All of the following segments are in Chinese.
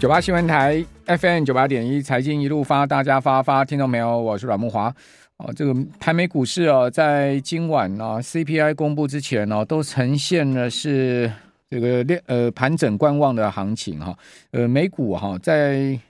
九八新闻台 FM 九八点一财经一路发，大家发发听到没有？我是阮慕华。哦，这个台美股市啊，在今晚呢、啊、CPI 公布之前呢、都呈现的是这个练呃盘整观望的行情哈。呃，美股哈、在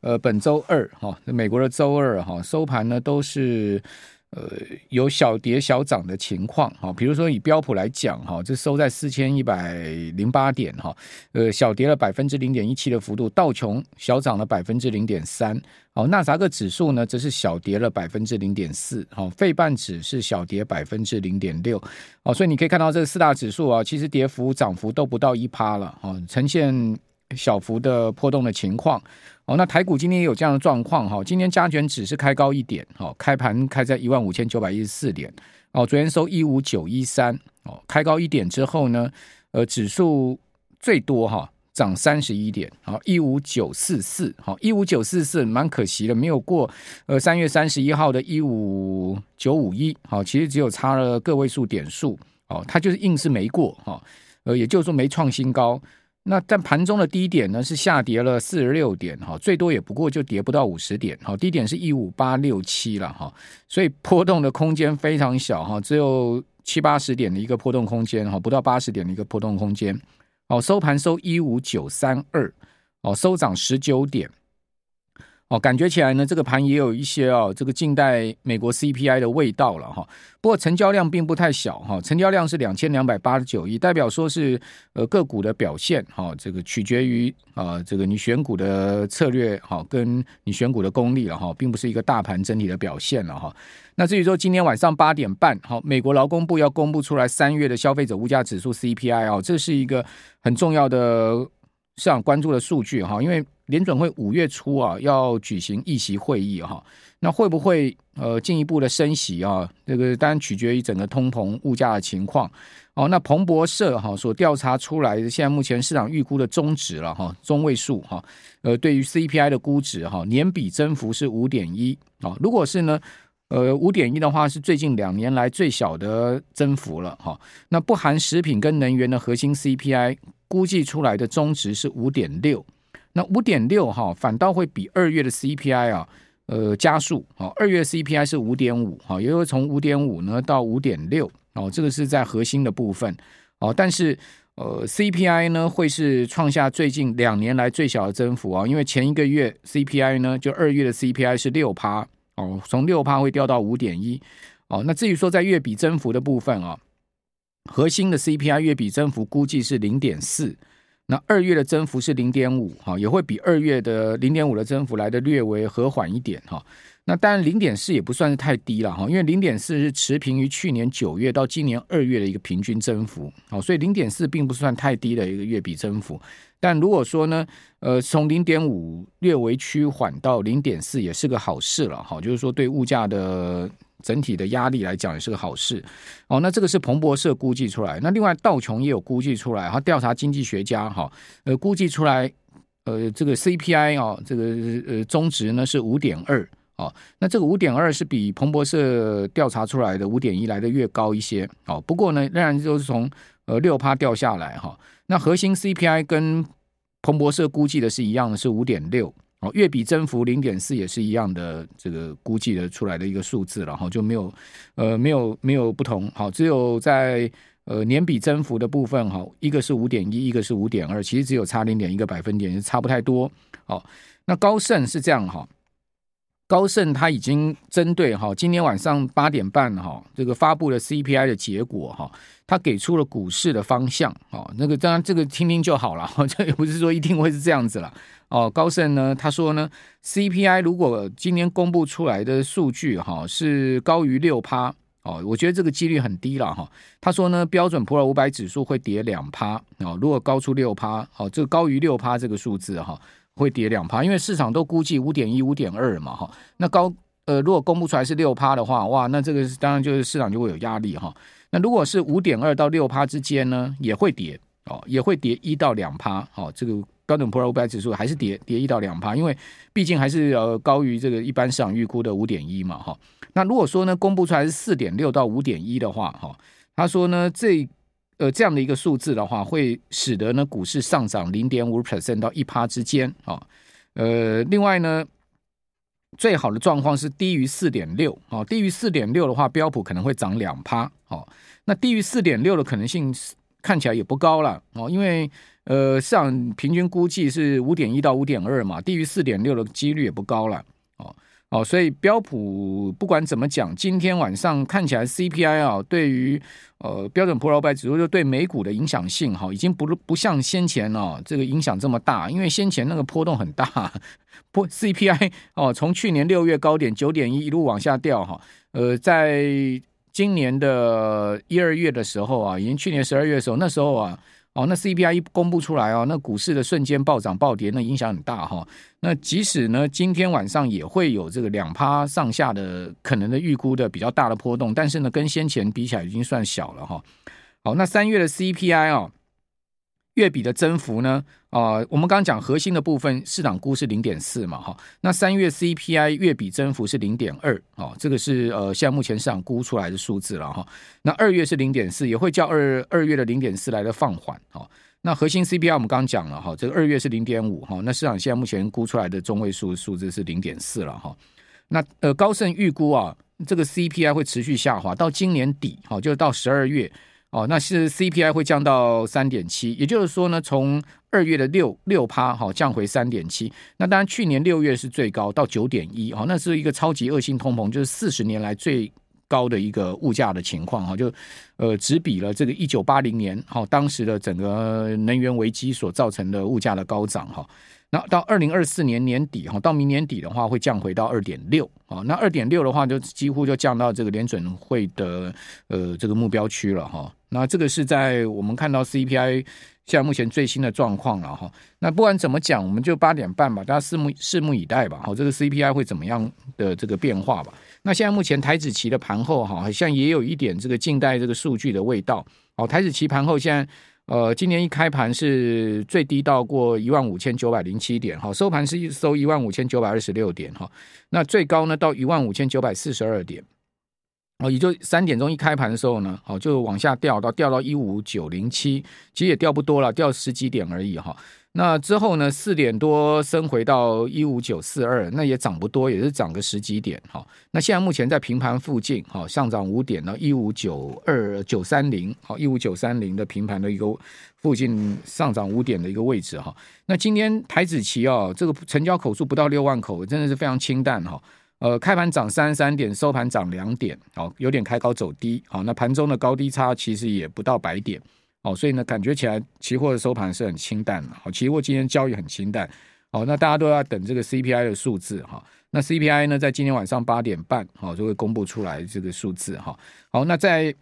呃本周二哈、啊，美国的周二哈、收盘呢都是。呃，有小跌小涨的情况哈，比如说以标普来讲哈，这收在四千一百零八点哈，呃，小跌了百分之零点一七的幅度，道琼小涨了百分之零点三，好，纳萨克指数呢则是小跌了百分之零点四，好，费半指是小跌百分之零点六，好，所以你可以看到这四大指数啊，其实跌幅涨幅都不到一趴了，哈，呈现小幅的波动的情况。哦，那台股今天也有这样的状况哈，今天加权指是开高一点，哦，开盘开在一万五千九百一十四点，哦，昨天收一五九一三，哦，开高一点之后呢，呃，指数最多哈涨三十一点，好，一五九四四，好，一五九四四蛮可惜的，没有过呃三月三十一号的一五九五一，好，其实只有差了个位数点数，哦，它就是硬是没过，哈，呃，也就是说没创新高。那但盘中的低点呢是下跌了四十六点哈，最多也不过就跌不到五十点哈，低点是一五八六七了哈，所以波动的空间非常小哈，只有七八十点的一个波动空间哈，不到八十点的一个波动空间。哦，收盘收一五九三二，哦，收涨十九点。哦，感觉起来呢，这个盘也有一些哦，这个近代美国 CPI 的味道了哈。不过成交量并不太小哈，成交量是两千两百八十九亿，代表说是呃个股的表现哈，这个取决于啊这个你选股的策略哈，跟你选股的功力了哈，并不是一个大盘整体的表现了哈。那至于说今天晚上八点半，好，美国劳工部要公布出来三月的消费者物价指数 CPI 啊，这是一个很重要的市场关注的数据哈，因为。联准会五月初啊要举行议息会议哈，那会不会呃进一步的升息啊？这个当然取决于整个通膨物价的情况哦。那彭博社哈所调查出来的，现在目前市场预估的中值了哈，中位数哈，呃，对于 CPI 的估值哈，年比增幅是五点一啊。如果是呢，呃，五点一的话是最近两年来最小的增幅了哈。那不含食品跟能源的核心 CPI 估计出来的中值是五点六。那五点六哈，反倒会比二月的 CPI 啊，呃加速啊。二月 CPI 是五点五哈，也会从五点五呢到五点六哦，这个是在核心的部分哦。但是呃 CPI 呢会是创下最近两年来最小的增幅啊，因为前一个月 CPI 呢就二月的 CPI 是六趴哦，从六趴会掉到五点一哦。那至于说在月比增幅的部分啊，核心的 CPI 月比增幅估计是零点四。那二月的增幅是零点五，哈，也会比二月的零点五的增幅来的略微和缓一点，哈。那当然零点四也不算是太低了，哈，因为零点四是持平于去年九月到今年二月的一个平均增幅，好，所以零点四并不算太低的一个月比增幅。但如果说呢，呃，从零点五略微趋缓到零点四也是个好事了，哈，就是说对物价的。整体的压力来讲也是个好事哦。那这个是彭博社估计出来，那另外道琼也有估计出来，他调查经济学家哈，呃，估计出来，呃，这个 CPI 啊，这个呃中值呢是五点二哦。那这个五点二是比彭博社调查出来的五点一来的越高一些哦。不过呢，仍然就是从呃六趴掉下来哈。那核心 CPI 跟彭博社估计的是一样的，是五点六。哦，月比增幅零点四也是一样的，这个估计的出来的一个数字了哈，就没有，呃，没有没有不同，好，只有在呃年比增幅的部分哈，一个是五点一，一个是五点二，其实只有差零点一个百分点，差不太多。好，那高盛是这样哈。高盛他已经针对哈今天晚上八点半哈这个发布了 CPI 的结果哈，他给出了股市的方向啊，那个当然这个听听就好了，这也不是说一定会是这样子了哦。高盛呢他说呢，CPI 如果今天公布出来的数据哈是高于六趴哦，我觉得这个几率很低了哈。他说呢，标准普尔五百指数会跌两趴哦，如果高出六趴，哦，这个高于六趴这个数字哈。会跌两趴，因为市场都估计五点一、五点二嘛，哈。那高呃，如果公布出来是六趴的话，哇，那这个当然就是市场就会有压力哈。那如果是五点二到六趴之间呢，也会跌哦，也会跌一到两趴。好，这个标准普尔五百指数还是跌跌一到两趴，因为毕竟还是呃高于这个一般市场预估的五点一嘛，哈。那如果说呢，公布出来是四点六到五点一的话，哈，他说呢这。呃这样的一个数字的话，会使得呢股市上涨零点五 percent 到一趴之间啊。呃，另外呢，最好的状况是低于四点六啊，低于四点六的话，标普可能会涨两趴哦。那低于四点六的可能性看起来也不高了哦，因为呃市场平均估计是五点一到五点二嘛，低于四点六的几率也不高了哦。哦，所以标普不管怎么讲，今天晚上看起来 CPI 啊，对于呃标准普尔五百指数就对美股的影响性哈，已经不不像先前哦这个影响这么大，因为先前那个波动很大，不 CPI 哦从去年六月高点九点一一路往下掉哈，呃，在今年的一二月的时候啊，已经去年十二月的时候，那时候啊。哦，那 CPI 一公布出来哦，那股市的瞬间暴涨暴跌，那影响很大哈。那即使呢，今天晚上也会有这个两趴上下的可能的预估的比较大的波动，但是呢，跟先前比起来已经算小了哈。好，那三月的 CPI 哦。月比的增幅呢？啊、我们刚刚讲核心的部分，市场估是零点四嘛，哈。那三月 CPI 月比增幅是零点二，哦，这个是呃，现在目前市场估出来的数字了哈。那二月是零点四，也会较二二月的零点四来的放缓，哈。那核心 CPI 我们刚刚讲了哈，这个二月是零点五，哈。那市场现在目前估出来的中位数数字是零点四了，哈。那呃，高盛预估啊，这个 CPI 会持续下滑到今年底，哈，就是到十二月。哦，那是 CPI 会降到三点七，也就是说呢，从二月的六六趴哈降回三点七。那当然，去年六月是最高到九点一，哈，那是一个超级恶性通膨，就是四十年来最高的一个物价的情况哈，就呃只比了这个一九八零年哈当时的整个能源危机所造成的物价的高涨哈。那到二零二四年年底哈，到明年底的话会降回到二点六啊。那二点六的话就几乎就降到这个联准会的呃这个目标区了哈。那这个是在我们看到 CPI 现在目前最新的状况了哈。那不管怎么讲，我们就八点半吧，大家拭目拭目以待吧。好，这个 CPI 会怎么样的这个变化吧？那现在目前台指期的盘后哈，好像也有一点这个静待这个数据的味道。好，台指期盘后现在呃，今年一开盘是最低到过一万五千九百零七点，哈，收盘是收一万五千九百二十六点哈。那最高呢到一万五千九百四十二点。哦，也就三点钟一开盘的时候呢，好，就往下掉到掉到一五九零七，其实也掉不多了，掉十几点而已哈。那之后呢，四点多升回到一五九四二，那也涨不多，也是涨个十几点哈。那现在目前在平盘附近，哈，上涨五点到一五九二九三零，好，一五九三零的平盘的一个附近上涨五点的一个位置哈。那今天台指期啊，这个成交口数不到六万口，真的是非常清淡哈。呃，开盘涨三十三点，收盘涨两点，好，有点开高走低，好，那盘中的高低差其实也不到百点，哦，所以呢，感觉起来期货的收盘是很清淡的，好，期货今天交易很清淡，好，那大家都要等这个 CPI 的数字哈，那 CPI 呢，在今天晚上八点半，好，就会公布出来这个数字哈，好，那在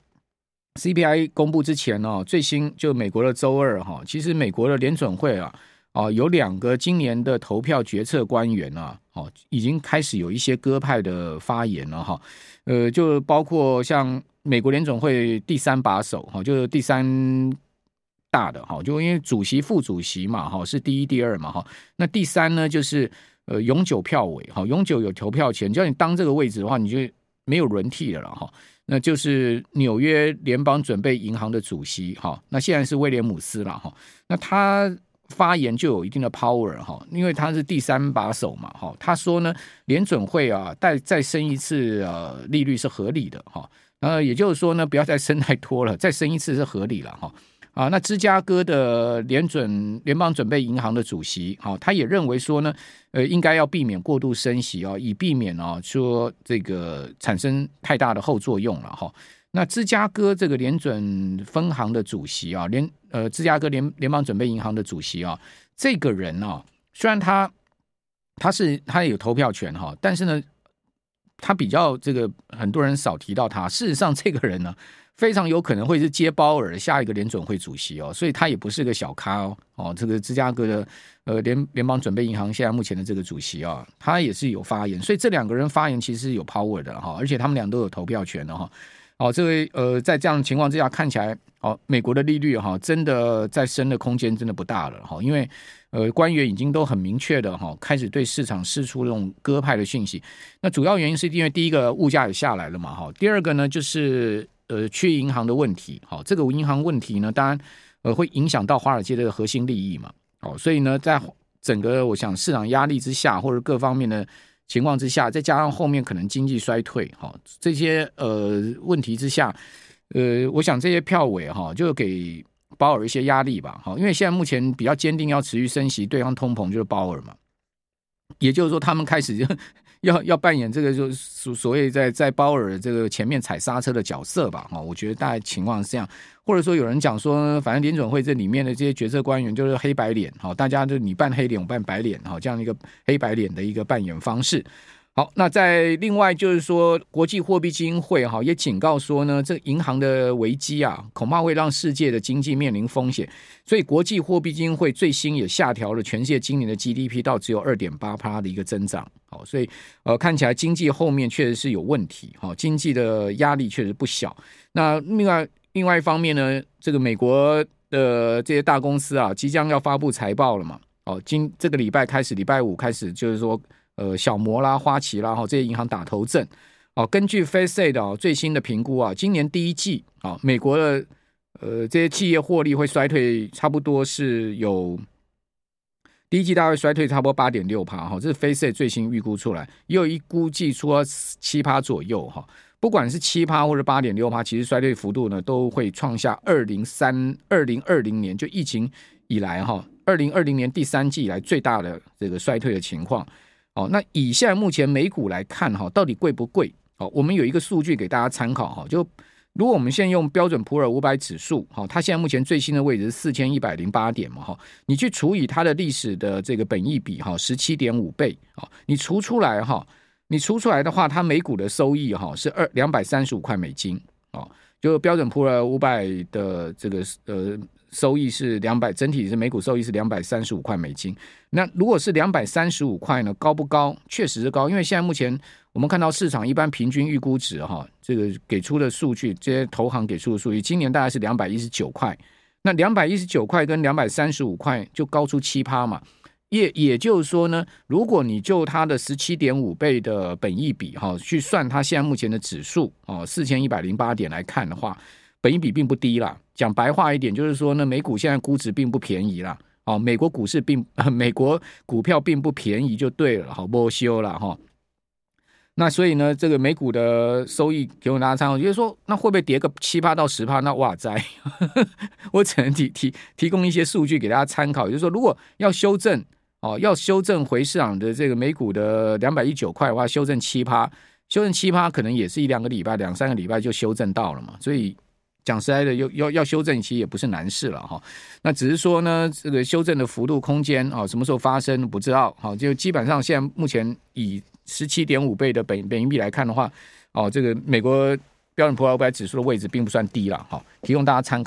CPI 公布之前呢，最新就美国的周二哈，其实美国的联准会啊。啊，有两个今年的投票决策官员啊，哦，已经开始有一些鸽派的发言了哈。呃，就包括像美国联总会第三把手哈，就是第三大的哈，就因为主席、副主席嘛哈，是第一、第二嘛哈。那第三呢，就是呃永久票委哈，永久有投票权，只要你当这个位置的话，你就没有轮替了了哈。那就是纽约联邦准备银行的主席哈，那现在是威廉姆斯了哈。那他。发言就有一定的 power 哈，因为他是第三把手嘛哈。他说呢，联准会啊，再再升一次呃利率是合理的哈。呃，也就是说呢，不要再升太多了，再升一次是合理了哈。啊，那芝加哥的联准联邦准备银行的主席哈，他也认为说呢，呃，应该要避免过度升息哦，以避免哦说这个产生太大的后作用了哈。那芝加哥这个联准分行的主席啊，联呃芝加哥联联邦准备银行的主席啊，这个人啊，虽然他他是他有投票权哈，但是呢，他比较这个很多人少提到他。事实上，这个人呢，非常有可能会是接鲍尔下一个联准会主席哦，所以他也不是个小咖哦。哦，这个芝加哥的呃联联邦准备银行现在目前的这个主席啊，他也是有发言，所以这两个人发言其实是有 power 的哈，而且他们俩都有投票权的哈。好，这位呃，在这样的情况之下，看起来，哦，美国的利率哈，真的在升的空间真的不大了哈，因为呃，官员已经都很明确的哈，开始对市场释出这种鸽派的讯息。那主要原因是因为第一个物价也下来了嘛哈，第二个呢就是呃去银行的问题，好，这个银行问题呢，当然呃会影响到华尔街的核心利益嘛，哦，所以呢，在整个我想市场压力之下，或者各方面的情况之下，再加上后面可能经济衰退，好，这些呃问题之下，呃，我想这些票委哈就给鲍尔一些压力吧，好，因为现在目前比较坚定要持续升息对抗通膨就是鲍尔嘛，也就是说他们开始。要要扮演这个就所所谓在在鲍尔这个前面踩刹车的角色吧，哈，我觉得大概情况是这样，或者说有人讲说，反正联准会这里面的这些决策官员就是黑白脸，哈，大家就你扮黑脸，我扮白脸，哈，这样一个黑白脸的一个扮演方式。好，那在另外就是说，国际货币基金会哈也警告说呢，这银行的危机啊，恐怕会让世界的经济面临风险。所以，国际货币基金会最新也下调了全世界今年的 GDP 到只有二点八趴的一个增长。好，所以呃，看起来经济后面确实是有问题。好，经济的压力确实不小。那另外另外一方面呢，这个美国的这些大公司啊，即将要发布财报了嘛。哦，今这个礼拜开始，礼拜五开始就是说。呃，小摩啦、花旗啦，哈，这些银行打头阵。哦，根据 Face 的最新的评估啊，今年第一季啊，美国的呃这些企业获利会衰退，差不多是有第一季大概衰退差不多八点六趴哈，这是 Face 最新预估出来，也有一估计出七趴左右哈。不管是七趴或者八点六趴，其实衰退幅度呢都会创下二零三二零二零年就疫情以来哈，二零二零年第三季以来最大的这个衰退的情况。哦，那以现在目前美股来看哈，到底贵不贵？哦，我们有一个数据给大家参考哈，就如果我们现在用标准普尔五百指数，哈，它现在目前最新的位置是四千一百零八点嘛，哈，你去除以它的历史的这个本益比哈，十七点五倍，啊，你除出来哈，你除出来的话，它每股的收益哈是二两百三十五块美金，哦，就标准普尔五百的这个呃。收益是两百，整体是每股收益是两百三十五块美金。那如果是两百三十五块呢？高不高？确实是高，因为现在目前我们看到市场一般平均预估值哈，这个给出的数据，这些投行给出的数据，今年大概是两百一十九块。那两百一十九块跟两百三十五块就高出七趴嘛。也也就是说呢，如果你就它的十七点五倍的本益比哈去算它现在目前的指数哦，四千一百零八点来看的话。本益比并不低啦，讲白话一点就是说呢，美股现在估值并不便宜啦。哦，美国股市并 美国股票并不便宜就对了，好不修了哈。那所以呢，这个美股的收益给我大家参考，就是说那会不会跌个七八到十趴？那哇塞，我只能提提提供一些数据给大家参考，就是说如果要修正哦，要修正回市场的这个美股的两百一九块的话，修正七趴，修正七趴可能也是一两个礼拜、两三个礼拜就修正到了嘛，所以。讲实在的，要要要修正，其实也不是难事了哈。那只是说呢，这个修正的幅度空间啊，什么时候发生不知道。好，就基本上现在目前以十七点五倍的本本益比来看的话，哦，这个美国标准普尔五百指数的位置并不算低了。好，提供大家参考。